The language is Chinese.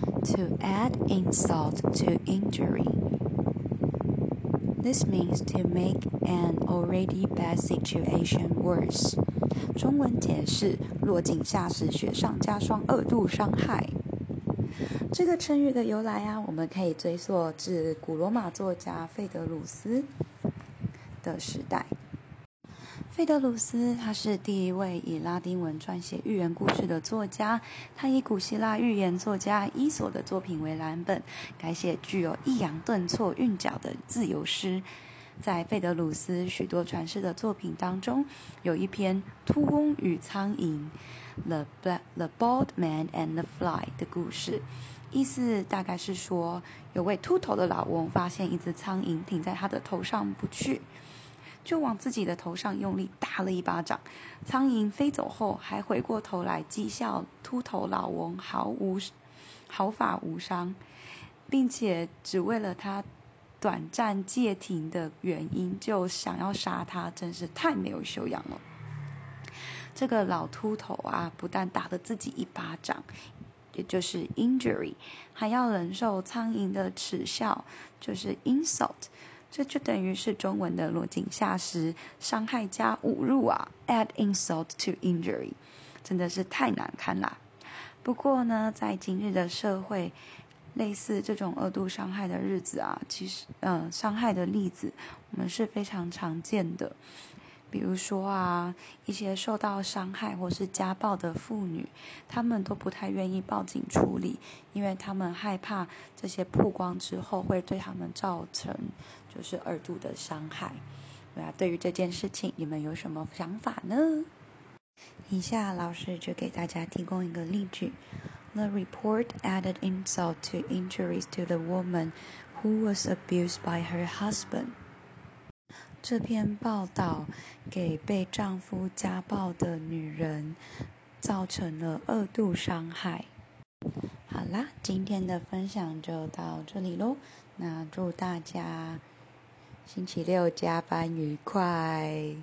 To add insult to injury. This means to make an already bad situation worse. 中文解释：落井下石，雪上加霜，二度伤害。这个成语的由来啊，我们可以追溯至古罗马作家费德鲁斯的时代。费德鲁斯他是第一位以拉丁文撰写寓言故事的作家，他以古希腊寓言作家伊索的作品为蓝本，改写具有抑扬顿挫韵脚的自由诗。在费德鲁斯许多传世的作品当中，有一篇《秃翁与苍蝇》（The The Bald Man and the Fly） 的故事，意思大概是说，有位秃头的老翁发现一只苍蝇停在他的头上不去。就往自己的头上用力打了一巴掌，苍蝇飞走后，还回过头来讥笑秃头老翁毫无毫发无伤，并且只为了他短暂借停的原因就想要杀他，真是太没有修养了。这个老秃头啊，不但打了自己一巴掌，也就是 injury，还要忍受苍蝇的耻笑，就是 insult。这就等于是中文的落井下石、伤害加侮辱啊！Add insult to injury，真的是太难堪啦。不过呢，在今日的社会，类似这种二度伤害的日子啊，其实，嗯，伤害的例子我们是非常常见的。比如说啊，一些受到伤害或是家暴的妇女，她们都不太愿意报警处理，因为她们害怕这些曝光之后会对他们造成就是二度的伤害。对啊，对于这件事情，你们有什么想法呢？以下老师就给大家提供一个例句：The report added insult to injuries to the woman who was abused by her husband. 这篇报道给被丈夫家暴的女人造成了二度伤害。好啦，今天的分享就到这里喽。那祝大家星期六加班愉快。